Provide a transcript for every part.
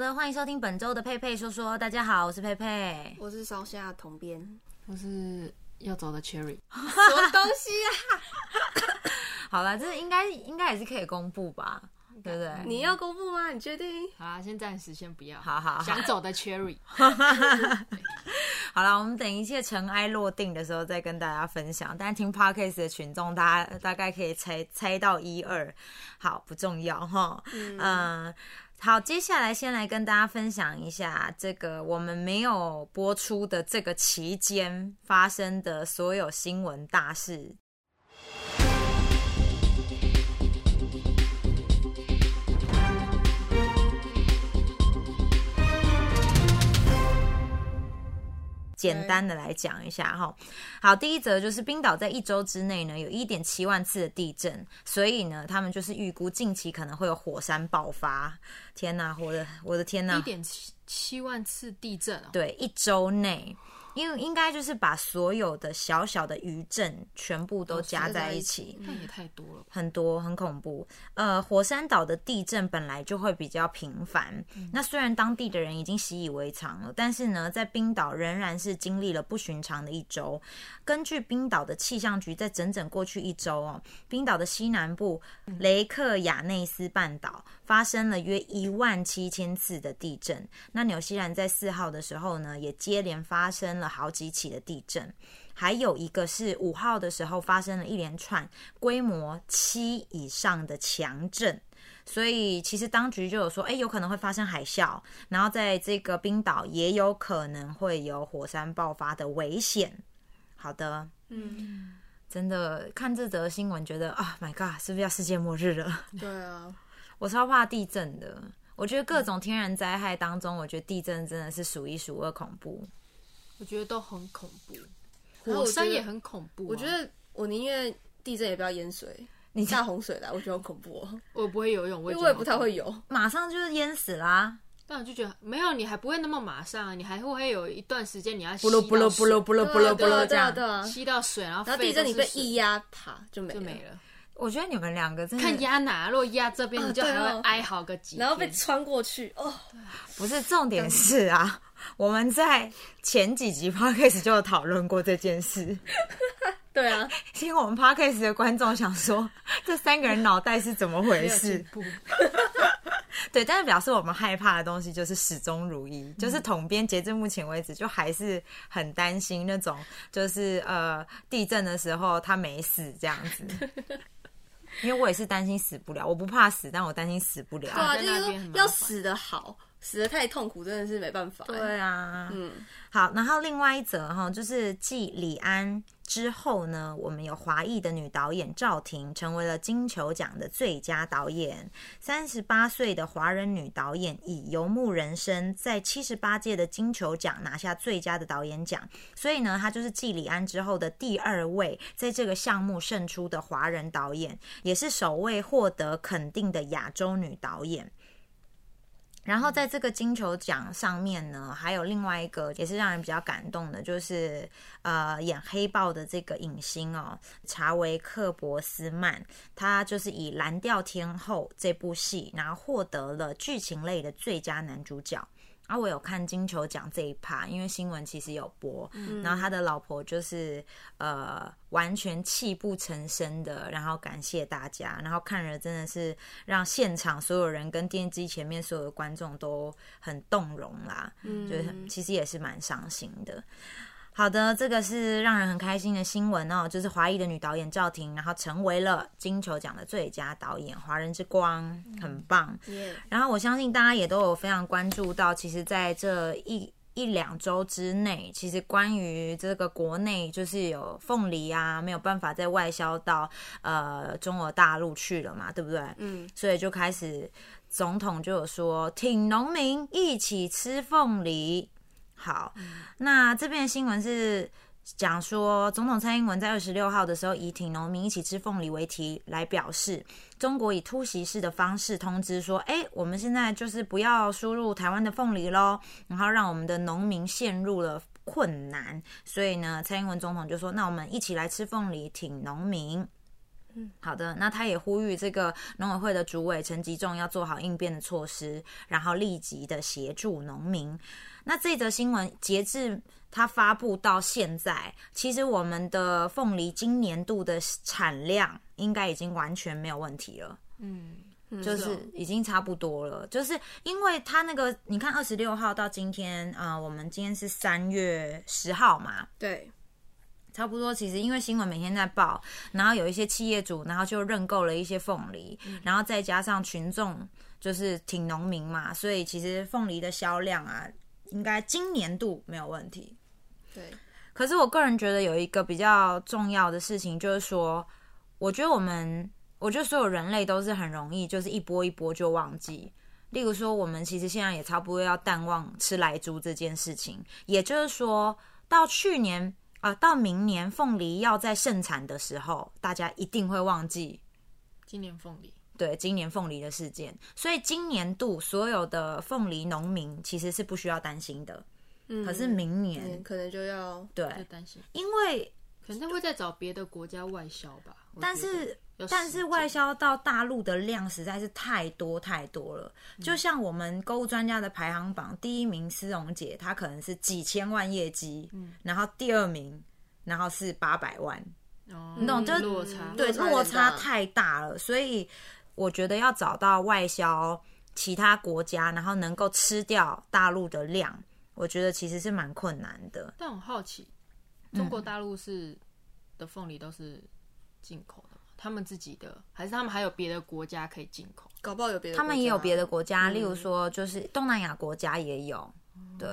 的，欢迎收听本周的佩佩说说。大家好，我是佩佩。我是烧虾同编，我是要走的 Cherry，什么东西啊？好了，这应该应该也是可以公布吧？对不对？你要公布吗？你确定？好啦，先暂时先不要。好好好想走的 Cherry，好了，我们等一切尘埃落定的时候再跟大家分享。但是听 podcast 的群众，大家大概可以猜猜到一二。好，不重要哈。嗯、好，接下来先来跟大家分享一下这个我们没有播出的这个期间发生的所有新闻大事。简单的来讲一下哈，好，第一则就是冰岛在一周之内呢有一点七万次的地震，所以呢，他们就是预估近期可能会有火山爆发。天哪，我的我的天哪一！点七七万次地震哦，对，一周内，因为应该就是把所有的小小的余震全部都加在一起。那也太多了。很多很恐怖。呃，火山岛的地震本来就会比较频繁，那虽然当地的人已经习以为常了，但是呢，在冰岛仍然是经历了不寻常的一周。根据冰岛的气象局，在整整过去一周哦，冰岛的西南部雷克雅内斯半岛发生了约一万七千次的地震。那纽西兰在四号的时候呢，也接连发生了好几起的地震。还有一个是五号的时候发生了一连串规模七以上的强震，所以其实当局就有说，哎，有可能会发生海啸，然后在这个冰岛也有可能会有火山爆发的危险。好的，嗯，真的看这则新闻，觉得啊，My God，是不是要世界末日了？对啊，我超怕地震的。我觉得各种天然灾害当中，我觉得地震真的是数一数二恐怖。我觉得都很恐怖，火山也很恐怖啊、我觉得我宁愿地震也不要淹水，你下洪水来，我觉得很恐怖哦，我不会游泳，我也因为我也不太会游。马上就是淹死啦、但我就觉得没有，你还不会那么马上，你还会有一段时间你要吸不噜不噜到水不噜不噜不噜不吸到水，然后然后地震你被一压，啪就没就没。了。我觉得你们两个真的看压哪，如果压这边，哦你就还会哀嚎个几天。然后被穿过去，哦，不是重点是啊，我们在前几集 podcast 就有讨论过这件事。对啊，听我们 podcast 的观众想说，这三个人脑袋是怎么回事。对，但是表示我们害怕的东西就是始终如一，嗯就是统编截至目前为止，就还是很担心那种，就是呃地震的时候他没死这样子。因为我也是担心死不了，我不怕死，但我担心死不了。对啊，就是说要死的好，死的太痛苦真的是没办法。对啊，嗯，好，然后另外一则哈，就是继李安之后呢，我们有华裔的女导演赵婷成为了金球奖的最佳导演。三十八岁的华人女导演以《游牧人生》在七十八届的金球奖拿下最佳的导演奖，所以呢，她就是继李安之后的第二位在这个项目胜出的华人导演，也是首位获得肯定的亚洲女导演。然后在这个金球奖上面呢，还有另外一个也是让人比较感动的，就是呃演黑豹的这个影星哦，查维克博斯曼，他就是以《蓝调天后》这部戏，然后获得了剧情类的最佳男主角。然后我有看金球奖这一趴，因为新闻其实有播，然后他的老婆就是呃完全泣不成声的，然后感谢大家，然后看了真的是让现场所有人跟电视机前面所有的观众都很动容啦，嗯就是其实也是蛮伤心的。好的，这个是让人很开心的新闻哦，就是华裔的女导演赵婷，然后成为了金球奖的最佳导演，华人之光，很棒。耶，然后我相信大家也都有非常关注到，其实在这一一两周之内，其实关于这个国内就是有凤梨啊没有办法再外销到呃中国大陆去了嘛，对不对？嗯，所以就开始总统就有说，挺农民一起吃凤梨。好，那这边的新闻是讲说，总统蔡英文在二十六号的时候，以“挺农民一起吃凤梨”为题来表示，中国以突袭式的方式通知说，哎，我们现在就是不要输入台湾的凤梨喽，然后让我们的农民陷入了困难。所以呢，蔡英文总统就说，那我们一起来吃凤梨，挺农民。好的，那他也呼吁这个农委会的主委陈吉仲要做好应变的措施，然后立即的协助农民。那这则新闻截至它发布到现在，其实我们的凤梨今年度的产量应该已经完全没有问题了。嗯，就是哦已经差不多了，就是因为它那个，你看二十六号到今天，呃，我们今天是三月十号嘛，对，差不多，其实因为新闻每天在报，然后有一些企业主，然后就认购了一些凤梨，然后再加上群众就是挺农民嘛，所以其实凤梨的销量啊，应该今年度没有问题。对，可是我个人觉得有一个比较重要的事情，就是说，我觉得我们，我觉得所有人类都是很容易，就是一波一波就忘记。例如说，我们其实现在也差不多要淡忘吃来猪这件事情，也就是说，到去年啊、呃到明年凤梨要在盛产的时候，大家一定会忘记今年凤梨对今年凤梨的事件。所以今年度所有的凤梨农民其实是不需要担心的。嗯可是明年，嗯可能就要对，就担心，因为可能会再找别的国家外销吧。但是但是外销到大陆的量实在是太多太多了。嗯就像我们购物专家的排行榜，第一名思荣姐，她可能是几千万业绩，嗯然后第二名，然后是八百万，哦你懂？就是落差，对，落差太大了，所以我觉得要找到外销其他国家，然后能够吃掉大陆的量，我觉得其实是蛮困难的。但我好奇，嗯中国大陆是的凤梨都是进口的吗？他们自己的，还是他们还有别的国家可以进口？搞不好有别的，他们也有别的国家，嗯例如说就是东南亚国家也有。对，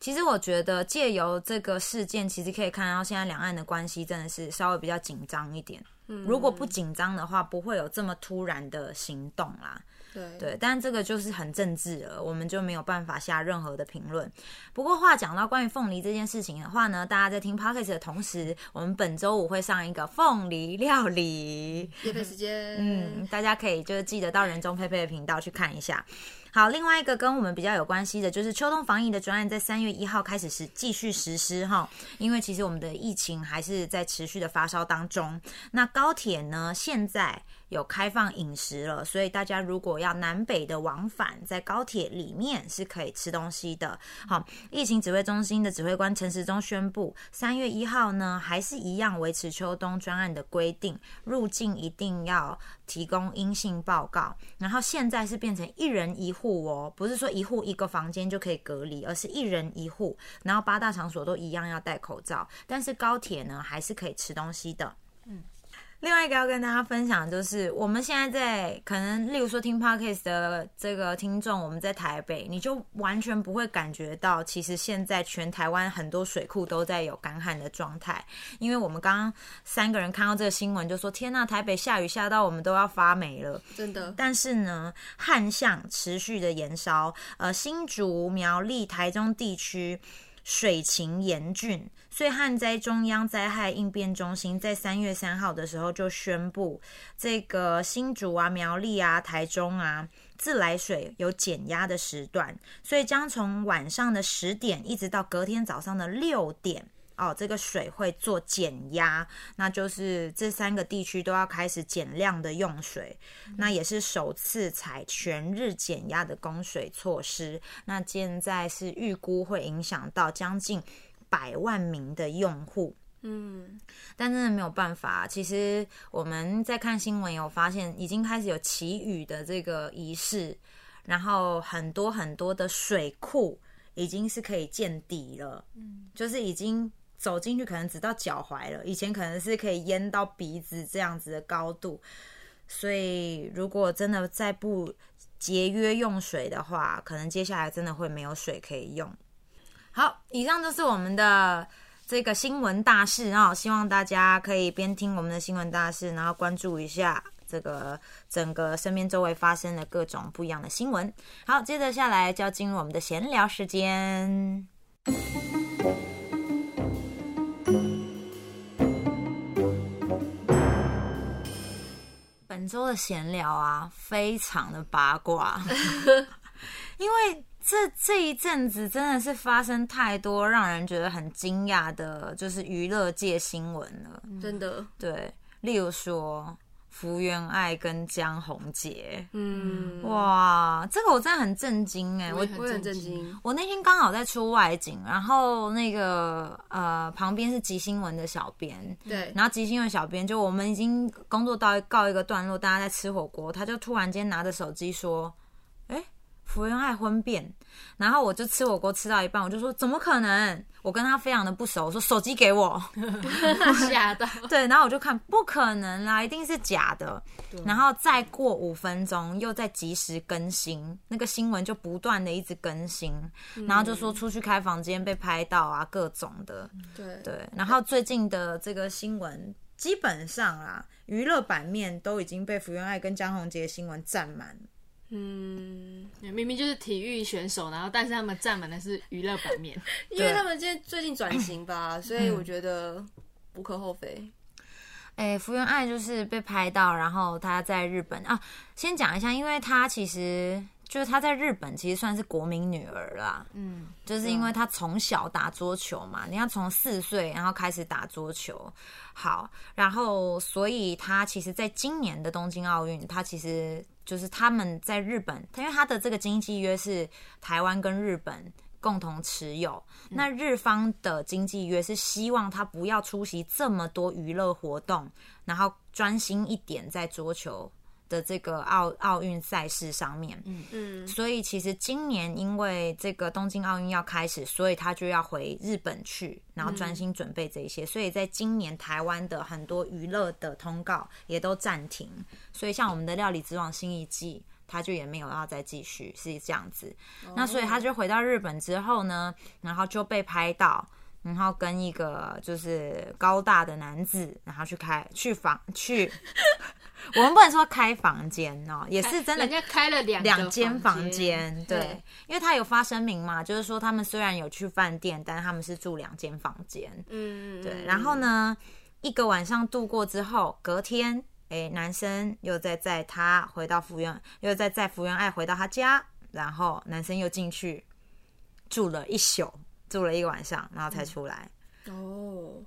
其实我觉得借由这个事件，其实可以看到现在两岸的关系真的是稍微比较紧张一点。嗯如果不紧张的话，不会有这么突然的行动啦。对对，但这个就是很政治了，我们就没有办法下任何的评论。不过话讲到关于凤梨这件事情的话呢，大家在听 podcast 的同时，我们本周五会上一个凤梨料理。夜配时间，嗯，大家可以就是记得到人中佩佩的频道去看一下。好，另外一个跟我们比较有关系的，就是秋冬防疫的专案在三月一号开始实继续实施哈，因为其实我们的疫情还是在持续的发烧当中。那高铁呢，现在有开放饮食了，所以大家如果要南北的往返，在高铁里面是可以吃东西的。好，疫情指挥中心的指挥官陈时中宣布，三月一号呢，还是一样维持秋冬专案的规定，入境一定要提供阴性报告。然后现在是变成一人一户哦，不是说一户一个房间就可以隔离，而是一人一户，然后八大场所都一样要戴口罩，但是高铁呢还是可以吃东西的。另外一个要跟大家分享，就是我们现在在可能，例如说听 podcast 的这个听众，我们在台北，你就完全不会感觉到，其实现在全台湾很多水库都在有干旱的状态。因为我们刚刚三个人看到这个新闻，就说：“天呐，台北下雨下到我们都要发霉了。”真的，但是呢，旱象持续的延烧，呃，新竹、苗栗、台中地区水情严峻，所以旱灾中央灾害应变中心在三月三号的时候就宣布，这个新竹啊、苗栗啊、台中啊。自来水有减压的时段，所以将从晚上的十点一直到隔天早上的六点，哦，这个水会做减压，那就是这三个地区都要开始减量的用水，那也是首次采全日减压的供水措施。那现在是预估会影响到将近百万名的用户。嗯，但真的没有办法。其实我们在看新闻有发现，已经开始有祈雨的这个仪式，然后很多很多的水库已经是可以见底了，嗯，就是已经走进去可能只到脚踝了，以前可能是可以淹到鼻子这样子的高度。所以如果真的再不节约用水的话，可能接下来真的会没有水可以用。好，以上就是我们的。这个新闻大事啊、希望大家可以边听我们的新闻大事，然后关注一下这个整个身边周围发生的各种不一样的新闻。好，接着下来就要进入我们的闲聊时间。本周的闲聊啊，非常的八卦，因为。这这一阵子真的是发生太多让人觉得很惊讶的，就是娱乐界新闻了。真的，对，例如说福原爱跟江宏杰。嗯，哇，这个我真的很震惊哎！我我很我很震震惊惊。我那天刚好在出外景，然后那个呃旁边是集新闻的小编，对，然后集新闻小编就我们已经工作到告一个段落，大家在吃火锅，他就突然间拿着手机说：“哎、福原爱婚变。”然后我就吃火锅吃到一半，我就说：“怎么可能？”我跟他非常的不熟，我说：“手机给我。”吓到，对，然后我就看，不可能啦，一定是假的。然后再过五分钟，又在及时更新，那个新闻就不断的一直更新，然后就说出去开房间被拍到啊，各种的。对，对，然后最近的这个新闻，基本上啦，娱乐版面都已经被福原爱跟江宏杰的新闻占满。嗯，明明就是体育选手，然后但是他们占满的是娱乐版面。因为他们现在最近转型吧，所嗯以我觉得无可厚非。哎，福原爱就是被拍到，然后她在日本。啊，先讲一下，因为她其实就是她在日本其实算是国民女儿啦，嗯，就是因为她从小打桌球嘛，你要从四岁然后开始打桌球，好，然后所以她其实在今年的东京奥运，她其实就是他们在日本，因为他的这个经济约是台湾跟日本。共同持有，那日方的经济约是希望他不要出席这么多娱乐活动，然后专心一点在桌球的这个奥奥运赛事上面。嗯，所以其实今年因为这个东京奥运要开始，所以他就要回日本去，然后专心准备这一些。所以在今年台湾的很多娱乐的通告也都暂停，所以像我们的《料理之王》新一季。他就也没有要再继续，是这样子。那所以他就回到日本之后呢，然后就被拍到，然后跟一个就是高大的男子，然后去开去访去，我们不能说开房间哦，也是真的人家开了两两间房房间，对对，因为他有发声明嘛，就是说他们虽然有去饭店，但他们是住两间房间，嗯，对。然后？呢，一个晚上度过之后，隔天，哎，男生又再载他回到福原，又再载福原爱回到他家，然后男生又进去住了一宿，住了一个晚上，然后才出来。哦，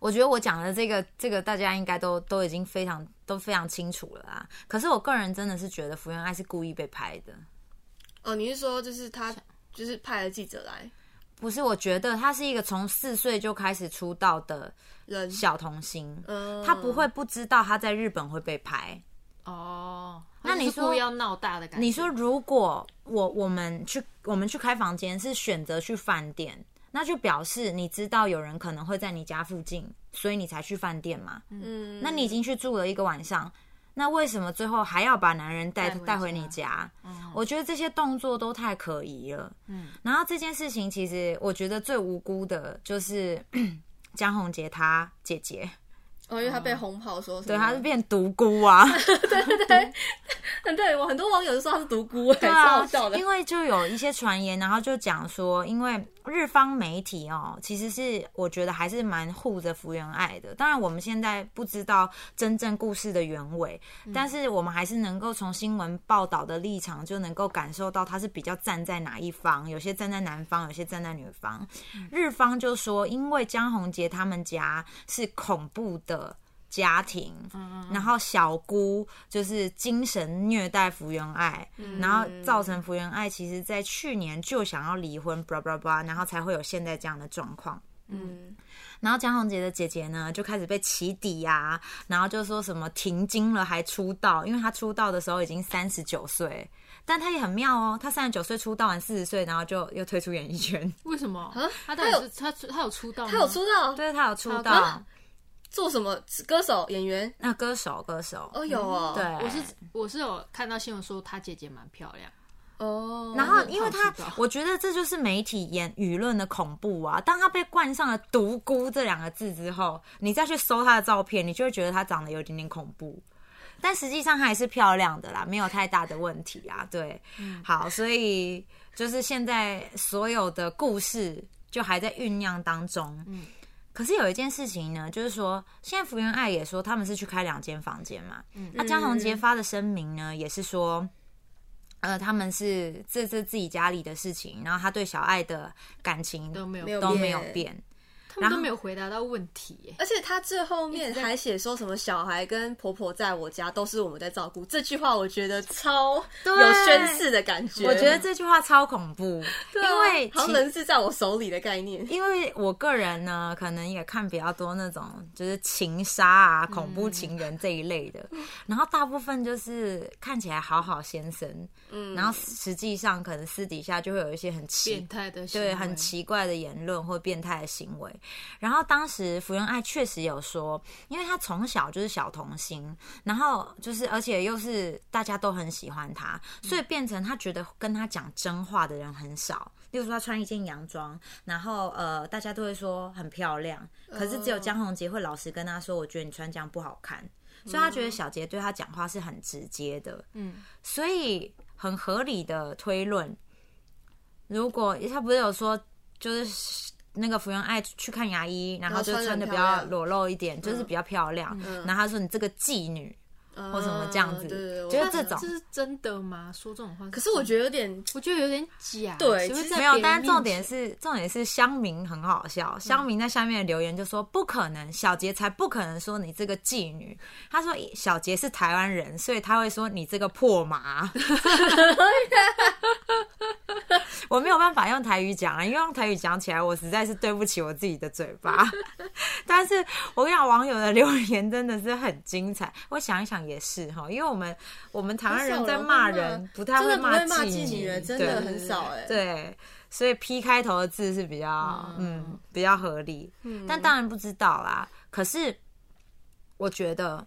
我觉得我讲的这个，这个大家应该都都已经非常都非常清楚了啊。可是我个人真的是觉得福原爱是故意被拍的。哦，你是说就是他就是派了记者来不是，我觉得他是一个从四岁就开始出道的人？小童星，嗯，他不会不知道他在日本会被拍。哦，那你说要闹大的感觉？你说，如果我我们去我们去开房间是选择去饭店，那就表示你知道有人可能会在你家附近，所以你才去饭店嘛。嗯，那你已经去住了一个晚上，那为什么最后还要把男人带带回回你家？嗯我觉得这些动作都太可疑了。嗯，然后这件事情其实我觉得最无辜的就是 江宏杰他姐姐，哦，因为他被红跑说对，他是变独孤啊。对，对 我很多网友就说他是独孤，哎，超对啊好笑，的。因为就有一些传言，然后就讲说，因为日方媒体哦，其实是我觉得还是蛮护着福原爱的。当然，我们现在不知道真正故事的原委，但是我们还是能够从新闻报道的立场，就能够感受到他是比较站在哪一方，有些站在男方，有些站在女方。日方就说，因为江宏杰他们家是恐怖的。家庭，然后小姑就是精神虐待福原爱，然后造成福原爱其实在去年就想要离婚，blah blah blah，然后才会有现在这样的状况。嗯，然后江宏杰的姐姐呢，就开始被起底呀、然后就说什么停经了还出道，因为她出道的时候已经三十九岁，但她也很妙哦，她三十九岁出道完四十岁，然后就又退出演艺圈，为什么？啊？他到底是他出他有出道吗？他有出道。对她有出道，做什么？歌手、演员？那歌手歌手，哦，有哦，对，我是我是有看到新闻说她姐姐蛮漂亮，哦，然后因为他好奇吧，我觉得这就是媒体言舆论的恐怖啊！当他被冠上了“独孤”这两个字之后，你再去搜他的照片，你就会觉得他长得有点点恐怖。但实际上她还是漂亮的啦，没有太大的问题啊。对，好，所以就是现在所有的故事就还在酝酿当中。嗯，可是有一件事情呢，就是说，现在福原爱也说他们是去开两间房间嘛。嗯，那江宏杰发的声明呢，也是说。呃，他们是这是自己家里的事情，然后他对小爱的感情都没有都没有变变。他们都没有回答到问题耶。而且他最后面还写说什么小孩跟婆婆在我家都是我们在照顾，这句话我觉得超有宣誓的感觉。我觉得这句话超恐怖，因为其好像人是在我手里的概念。因为我个人呢，可能也看比较多那种就是情杀啊、恐怖情人这一类的，然后大部分就是看起来好好先生，嗯，然后实际上可能私底下就会有一些很奇变态的对很奇怪的言论或变态的行为。然后当时福原爱确实有说，因为她从小就是小童星，然后就是而且又是大家都很喜欢她，所以变成她觉得跟她讲真话的人很少。例如说，她穿一件洋装，然后呃，大家都会说很漂亮，可是只有江宏杰会老实跟她说，我觉得你穿这样不好看。所以她觉得小杰对她讲话是很直接的，嗯，所以很合理的推论，如果他不是有说，就是那个福原爱去看牙医，然后就穿穿的比较裸露一点，就是比较漂亮。然后他说你这个妓女或什么这样子，嗯对对对，我觉得这种这是真的吗？说这种话？可是我觉得有点我觉得有点假。对其实没有，但是重点是重点是乡民很好笑，乡民在下面的留言就说不可能，小杰才不可能说你这个妓女。他说小杰是台湾人，所以他会说你这个破麻。我没有办法用台语讲啊，因为用台语讲起来，我实在是对不起我自己的嘴巴。但是我跟你讲，网友的留言真的是很精彩。我想一想也是哈，因为我们我们台湾人在骂人不太会骂妓女人，真的很少哎。对，所以 P 开头的字是比较嗯比较合理，但当然不知道啦。可是我觉得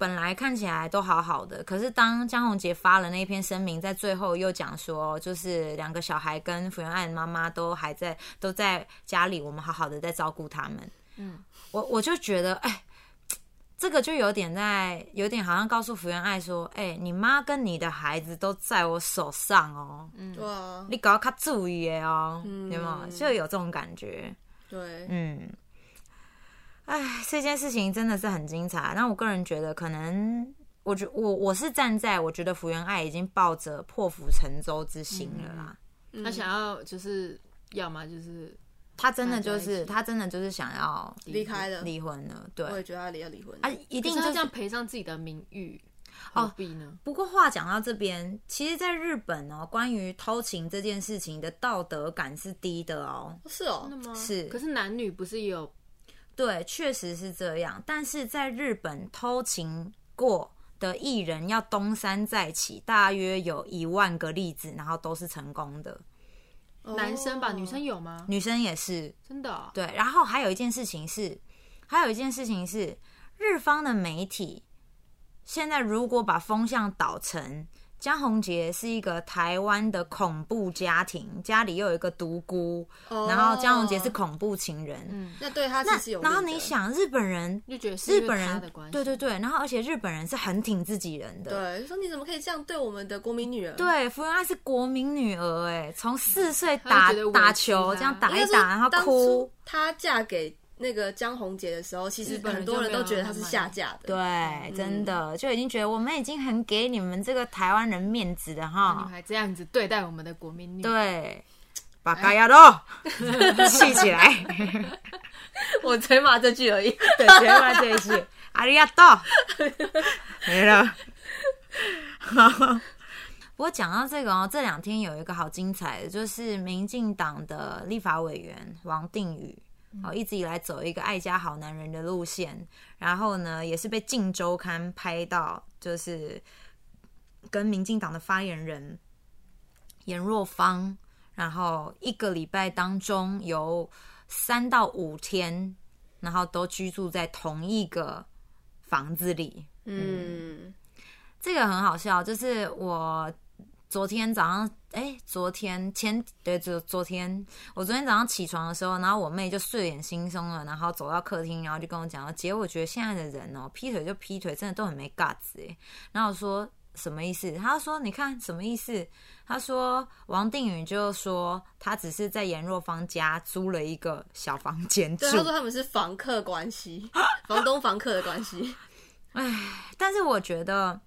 本来看起来都好好的，可是当江宏杰发了那篇声明，在最后又讲说，就是两个小孩跟福原爱的妈妈都还在都在家里，我们好好的在照顾他们。嗯，我我就觉得，哎。这个就有点在，有点好像告诉福原爱说：“哎、你妈跟你的孩子都在我手上哦，对啊，你搞较注意的哦，有没有？就有这种感觉。对，嗯，哎，这件事情真的是很精彩。那我个人觉得，可能我觉我我是站在我觉得福原爱已经抱着破釜沉舟之心了啦。他想要就是要么就是他真的就是他真的就是想要离开了，离婚了，对我也觉得他离要离婚。啊，一定就是可是这样赔上自己的名誉，哦何必呢？不过话讲到这边，其实，在日本哦，关于偷情这件事情的道德感是低的哦。是哦？是可是男女不是也有对，确实是这样。但是在日本偷情过的艺人要东山再起，大约有一万个例子，然后都是成功的。男生吧？哦女生有吗？女生也是真的哦？对。然后还有一件事情是，还有一件事情是，日方的媒体现在如果把风向导成。江宏杰是一个台湾的恐怖家庭，家里又有一个独孤，哦然后江宏杰是恐怖情人。嗯，那对他其那实有。然后你想，日本人就觉得是日本人对对对，然后而且日本人是很挺自己人的。对，说你怎么可以这样对我们的国民女儿？，对，福原爱是国民女儿，哎，从四岁打打球啊这样打一打，然后哭。。她嫁给那个江宏杰的时候，其实很多人都觉得他是下架的。对，真的就已经觉得我们已经很给你们这个台湾人面子的你们哈。还这样子对待我们的国民女，，对，把嘎亚都 气起来。我只会骂这句而已。对，直接骂这一句，阿里亚多，没了。不过讲到这个哦，这两天有一个好精彩的，就是民进党的立法委员王定宇。哦，一直以来走一个爱家好男人的路线，然后呢，也是被《镜周刊》拍到，就是跟民进党的发言人严若芳，然后一个礼拜当中有三到五天，然后都居住在同一个房子里。嗯，这个很好笑，就是我昨天早上，哎，昨天前对，昨昨天我昨天早上起床的时候，然后我妹就睡眼惺忪了，然后走到客厅，然后就跟我讲，姐，我觉得现在的人哦，劈腿就劈腿，真的都很没 guts 哎。然后我说什么意思？她说你看什么意思？她说王定宇就说他只是在严若芳家租了一个小房间住对，，他说他们是房客关系，房东房客的关系。哎但是我觉得，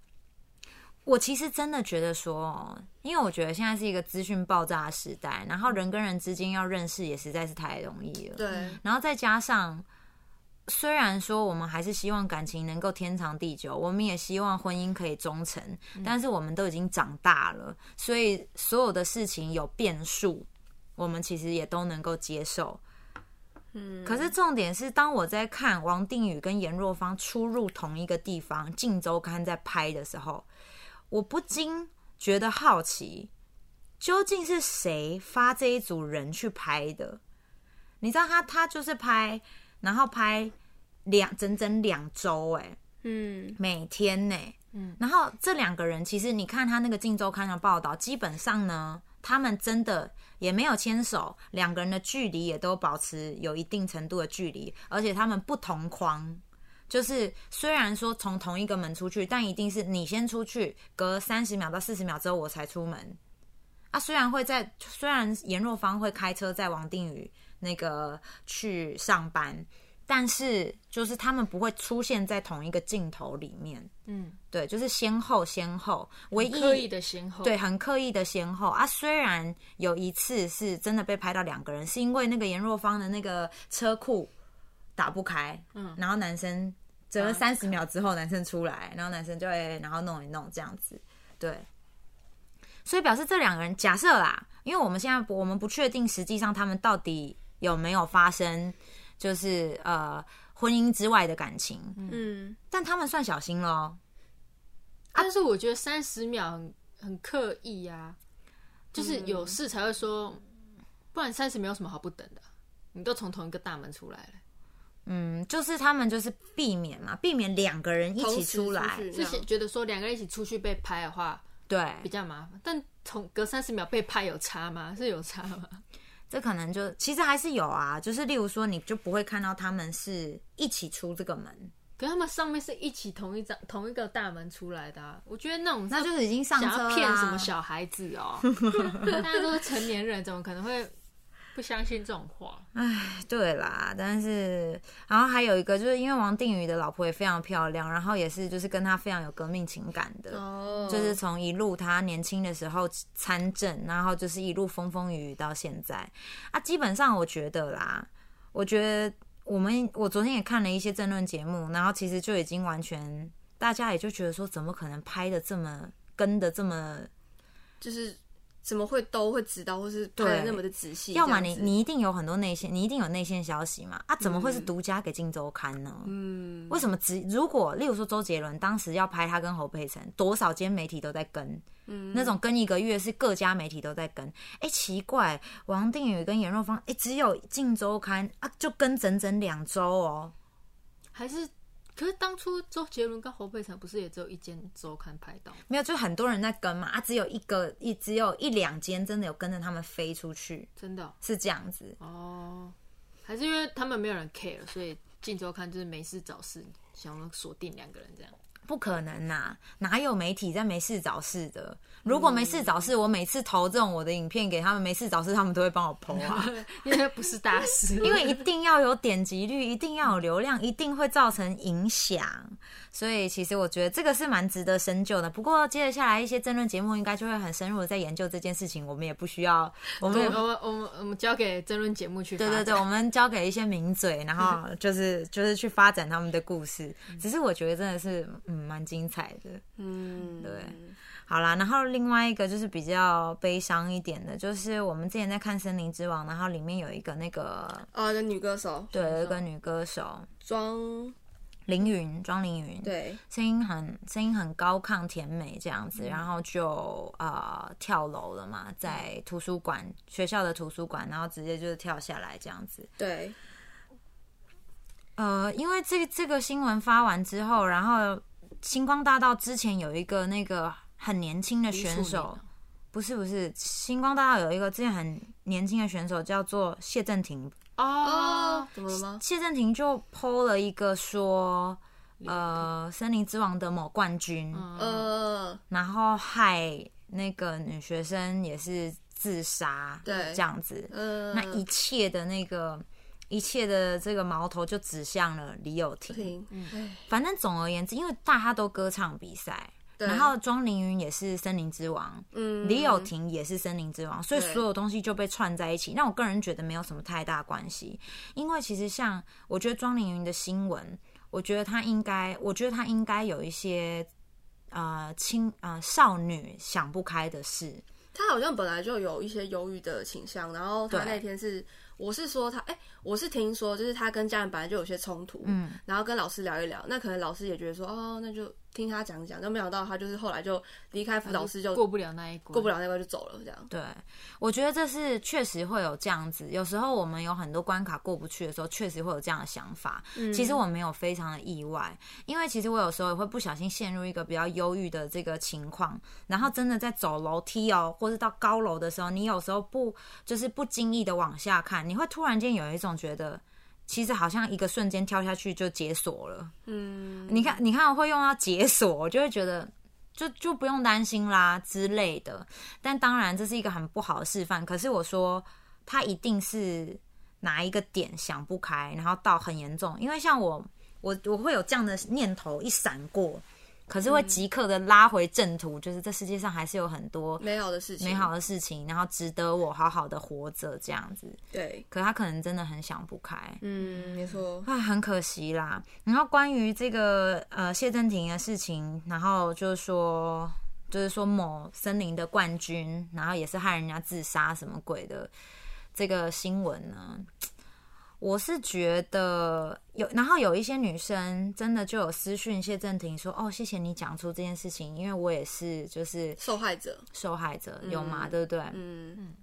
我其实真的觉得说，因为我觉得现在是一个资讯爆炸的时代，然后人跟人之间要认识也实在是太容易了。对，然后再加上，虽然说我们还是希望感情能够天长地久，我们也希望婚姻可以忠诚，但是我们都已经长大了，所以所有的事情有变数，我们其实也都能够接受。嗯，可是重点是，当我在看王定宇跟严若芳出入同一个地方，《镜周刊》在拍的时候，我不禁觉得好奇，究竟是谁发这一组人去拍的？你知道他他就是拍，然后拍两整整两周，哎，嗯，每天呢，嗯，然后这两个人其实你看他那个《镜周刊》的报道，基本上呢，他们真的也没有牵手，两个人的距离也都保持有一定程度的距离，而且他们不同框。就是虽然说从同一个门出去，但一定是你先出去，隔三十秒到四十秒之后我才出门。啊，虽然会在，虽然严若芳会开车在王定宇那个去上班，但是就是他们不会出现在同一个镜头里面。嗯，对，就是先后先后，唯一刻意的先后，对，很刻意的先后啊。虽然有一次是真的被拍到两个人，是因为那个严若芳的那个车库打不开，嗯，然后男生整了三十秒之后，男生出来，然后男生就会然后弄一弄这样子，对。所以表示这两个人假设啦，因为我们现在不我们不确定实际上他们到底有没有发生，就是呃婚姻之外的感情，嗯，但他们算小心咯。但是我觉得三十秒很很刻意呀、就是有事才会说，不然三十秒有什么好不等的？你都从同一个大门出来了，嗯，就是他们就是避免嘛，避免两个人一起出来，去就是觉得说两个人一起出去被拍的话对。比，较麻烦，但从隔三十秒被拍有差吗？是有差吗？这可能就其实还是有啊，就是例如说，你就不会看到他们是一起出这个门，可他们上面是一起同一张同一个大门出来的、啊，我觉得那种那就是已经上车想要骗什么小孩子哦，大家都是成年人，怎么可能会不相信这种话？对啦，但是然后还有一个就是因为王定宇的老婆也非常漂亮，然后也是就是跟他非常有革命情感的，哦，就是从一路他年轻的时候参政，然后就是一路风风雨雨到现在啊。基本上我觉得啦，我觉得我们我昨天也看了一些政论节目，然后其实就已经完全大家也就觉得说，怎么可能拍的这么跟的这么，就是怎么会都会知道，或是拍的那么的仔细？要么你你一定有很多内线，你一定有内线消息嘛？啊，怎么会是独家给《金周刊》呢？嗯，为什么只如果例如说周杰伦当时要拍他跟侯佩岑，多少间媒体都在跟，嗯那种跟一个月是各家媒体都在跟。哎、奇怪，王定宇跟严若芳，哎、只有《镜周刊》啊，就跟整整两周哦。还是？可是当初周杰伦跟侯佩岑不是也只有一间周刊拍到？没有，就很多人在跟嘛，啊，只有一个一只有一两间真的有跟着他们飞出去，真的哦是这样子。哦，还是因为他们没有人 care，所以《镜周刊》就是没事找事，想要锁定两个人这样。不可能呐、哪有媒体在没事找事的？如果没事找事，我每次投这种我的影片给他们，没事找事，他们都会帮我 PO 啊。因为不是大师，因为一定要有点击率，一定要有流量，一定会造成影响。所以其实我觉得这个是蛮值得深究的。不过接着下来一些争论节目应该就会很深入的在研究这件事情，我们也不需要，我们我们我们我们交给争论节目去。对对对，我们交给一些名嘴，然后 就是就是去发展他们的故事。只是我觉得真的是嗯蛮精彩的。嗯，对。好啦，然后另外一个就是比较悲伤一点的，就是我们之前在看《森林之王》，然后里面有一个那个哦，那女歌手。对有一个女歌手。庄，凌云。庄凌云，对，声音很声音很高亢甜美这样子，然后就呃跳楼了嘛，在图书馆学校的图书馆，然后直接就是跳下来这样子。对，呃，因为这这个新闻发完之后，然后星光大道之前有一个那个很年轻的选手，不是不是，星光大道有一个之前很年轻的选手叫做谢振廷，哦哦，，怎么了吗？谢振廷就 PO 了一个说，呃，森林之王的某冠军，然后害那个女学生也是自杀，对。这样子，呃，那一切的那个一切的这个矛头就指向了李友廷。停，哎，反正总而言之，因为大家都歌唱比赛，然后庄凌云也是森林之王，嗯，李友廷也是森林之王，所以所有东西就被串在一起。那我个人觉得没有什么太大关系，因为其实像我觉得庄凌云的新闻，我觉得他应该，我觉得他应该有一些呃青呃少女想不开的事，他好像本来就有一些忧郁的倾向，然后他那天是，我是说他，哎、我是听说，就是他跟家人本来就有些冲突，嗯，然后跟老师聊一聊，那可能老师也觉得说，哦，那就听他讲讲，但没想到他就是后来就离开辅导室就过不了那一关，过不了那关就走了，这样。对，我觉得这是确实会有这样子。有时候我们有很多关卡过不去的时候，确实会有这样的想法。其实我没有非常的意外，因为其实我有时候也会不小心陷入一个比较忧郁的这个情况，然后真的在走楼梯哦，或是到高楼的时候，你有时候不就是不经意的往下看，你会突然间有一种觉得。其实好像一个瞬间跳下去就解锁了，嗯，你看，你看会用到解锁，我就会觉得就就不用担心啦之类的。但当然这是一个很不好的示范。可是我说他一定是哪一个点想不开，然后到很严重。因为像我，我我会有这样的念头一闪过，可是会即刻的拉回正途，就是这世界上还是有很多美好的事情，美好的事情，然后值得我好好的活着这样子。对，可他可能真的很想不开。嗯，没错，啊，很可惜啦。然后关于这个呃谢振廷的事情，然后就是说，就是说某森林的冠军，然后也是害人家自杀什么鬼的这个新闻呢，我是觉得有，然后有一些女生真的就有私讯谢振廷说，哦，谢谢你讲出这件事情，因为我也是就是受害者，受害者，有吗？对不对？嗯，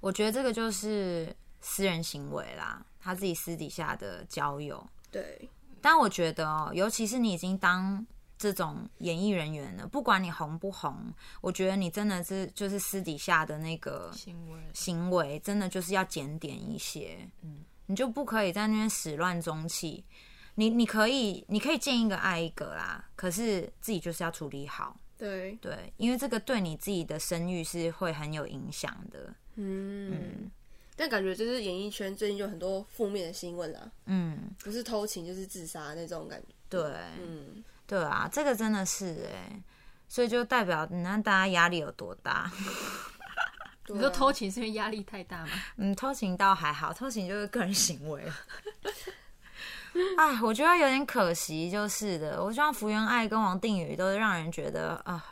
我觉得这个就是私人行为啦，他自己私底下的交友。对，但我觉得哦，尤其是你已经当这种演艺人员了，不管你红不红，我觉得你真的是就是私底下的那个行为，行为，真的就是要检点一些。嗯，你就不可以在那边始乱终弃。你你可以你可以见一个爱一个啦，可是自己就是要处理好。对，对，因为这个对你自己的声誉是会很有影响的。嗯。但感觉就是演艺圈最近有很多负面的新闻啦，嗯，不是偷情就是自杀那种感觉。对，嗯，对啊，这个真的是哎、所以就代表你看大家压力有多大。你说偷情是因为压力太大吗？嗯，偷情倒还好，偷情就是个人行为。哎，我觉得有点可惜，就是的。我希望福原爱跟王定宇都让人觉得啊，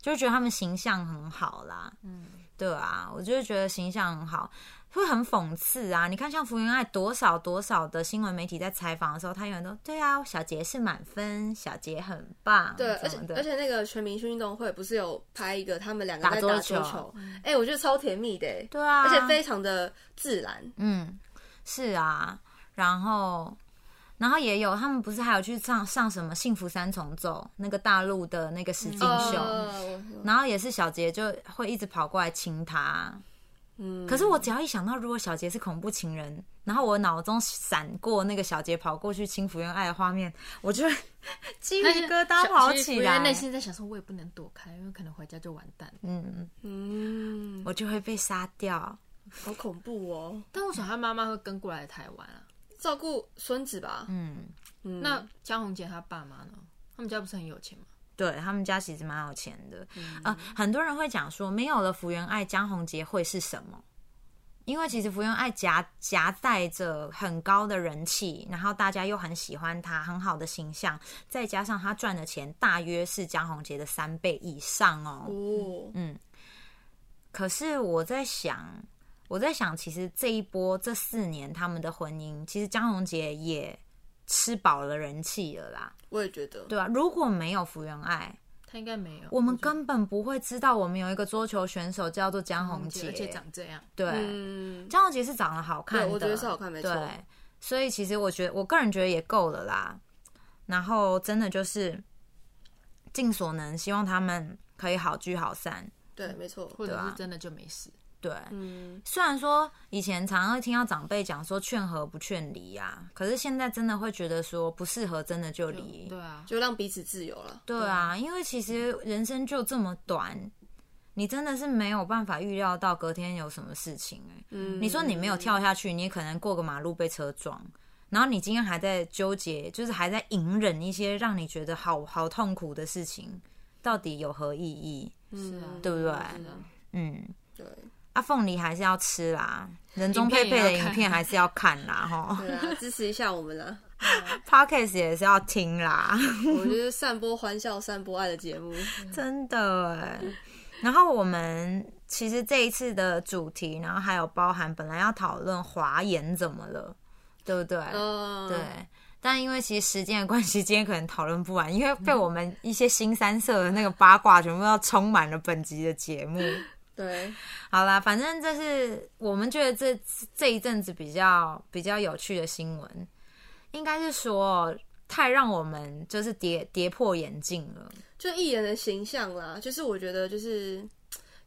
就觉得他们形象很好啦。嗯，对啊，我就是觉得形象很好，会很讽刺啊。你看，像福原爱多少多少的新闻媒体在采访的时候，他永远都对啊，小杰是满分，小杰很棒，对，而且而且那个全明星运动会不是有拍一个他们两个打在打桌球？哎、我觉得超甜蜜的、欸，对啊，而且非常的自然。嗯，是啊，然后，然后也有他们不是还有去上上什么幸福三重奏那个大陆的那个实境秀，然后也是小杰就会一直跑过来亲他。嗯，可是我只要一想到如果小杰是恐怖情人，然后我脑中闪过那个小杰跑过去亲福原爱的画面，我就会 鸡皮疙瘩跑起来，内心在想说，我也不能躲开，因为可能回家就完蛋。嗯，嗯，我就会被杀掉。好恐怖哦，但我想他妈妈会跟过来台湾啊。照顾孙子吧。嗯，嗯，那江宏杰他爸妈呢？他们家不是很有钱吗？对他们家其实蛮有钱的，呃，很多人会讲说，没有了福原爱，江宏杰会是什么？因为其实福原爱夹夹带着很高的人气，然后大家又很喜欢他，很好的形象，再加上他赚的钱大约是江宏杰的三倍以上哦。哦，可是我在想，我在想，其实这一波这四年他们的婚姻，其实江宏杰也吃饱了人气了啦，我也觉得，对吧、如果没有福原爱，他应该没有。我们根本不会知道我们有一个桌球选手叫做江宏杰，而且长这样，对，嗯，江宏杰是长得好看的，我觉得是好看没错对，所以其实我觉得，我个人觉得也够了啦。然后真的就是尽所能，希望他们可以好聚好散。对，没错，或者是真的就没事。对，嗯，虽然说以前常常会听到长辈讲说劝和不劝离呀，可是现在真的会觉得说不适合，真的就离。对啊，就让彼此自由了。对啊，因为其实人生就这么短，你真的是没有办法预料到隔天有什么事情哎、嗯，你说你没有跳下去，你可能过个马路被车撞，然后你今天还在纠结，就是还在隐忍一些让你觉得好好痛苦的事情，到底有何意义？是啊，对不对？是啊嗯，对啊，凤梨还是要吃啦，人中佩佩的影影片还是要看啦，哈对啊，支持一下我们啦。Podcast 也是要听啦，我们 就是散播欢笑、散播爱的节目。真的哎。然后我们其实这一次的主题，然后还有包含本来要讨论华研怎么了，对不对？嗯，对。但因为其实时间的关系，今天可能讨论不完，因为被我们一些新三色的那个八卦全部要充满了本集的节目。对，好啦，反正这是我们觉得这这一阵子比较比较有趣的新闻，应该是说太让我们就是跌跌破眼镜了。就艺人的形象啦，就是我觉得就是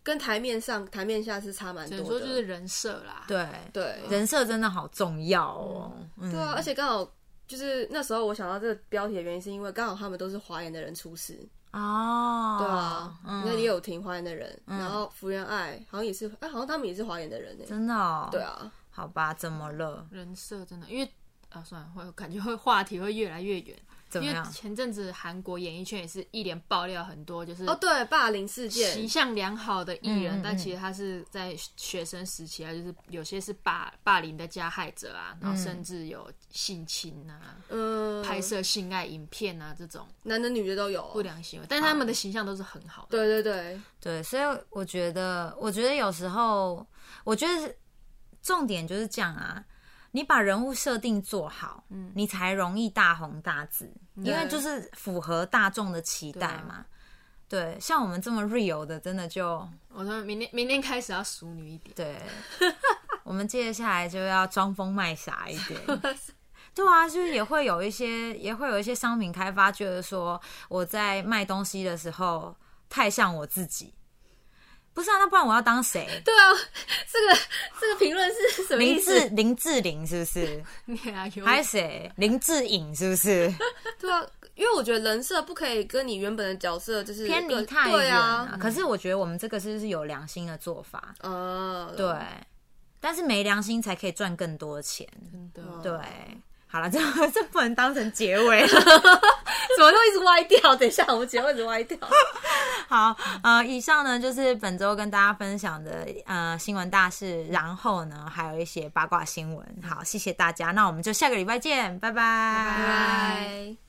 跟台面上、台面下是差蛮多的。就是人设啦。对，对，人设真的好重要哦。嗯，对啊，而且刚好就是那时候我想到这个标题的原因，是因为刚好他们都是华研的人出事。哦，对啊，嗯那也有挺华研的人，然后福原爱好像也是，哎，好像他们也是华研的人呢。真的哦。对，啊，好吧，怎么了？人设真的，因为啊，算了，会感觉会话题会越来越远。因为怎么样？前阵子韩国演艺圈也是一连爆料很多，就是哦，对，霸凌事件形，象良好的艺人，嗯嗯但其实他是在学生时期啊，就是有些是霸霸凌的加害者啊，然后甚至有性侵啊、嗯，拍摄性爱影片啊这种男的女的都有。不良行为，但他们的形象都是很好的。对对对，对，所以我觉得，我觉得有时候，我觉得重点就是这样啊。你把人物设定做好，嗯，你才容易大红大紫，因为就是符合大众的期待嘛。对，像我们这么 real 的，真的就我说明天明天开始要淑女一点，对，我们接下来就要装疯卖傻一点。对啊，就是也会有一些，也会有一些商品开发，觉得说我在卖东西的时候太像我自己。不是啊，那不然我要当谁？对啊，这个这个评论是什么意林思？志林志玲是不是？你啊有还是谁？林志颖是不是？对啊，因为我觉得人设不可以跟你原本的角色就是偏离个太远可是我觉得我们这个是是有良心的做法，啊，对。但是没良心才可以赚更多钱，真的对。好了，这这不能当成结尾了。怎么都一直歪掉？等一下，我们结尾一直歪掉。好，呃，以上呢就是本周跟大家分享的呃新闻大事，然后呢还有一些八卦新闻。好，谢谢大家，那我们就下个礼拜见，拜拜拜。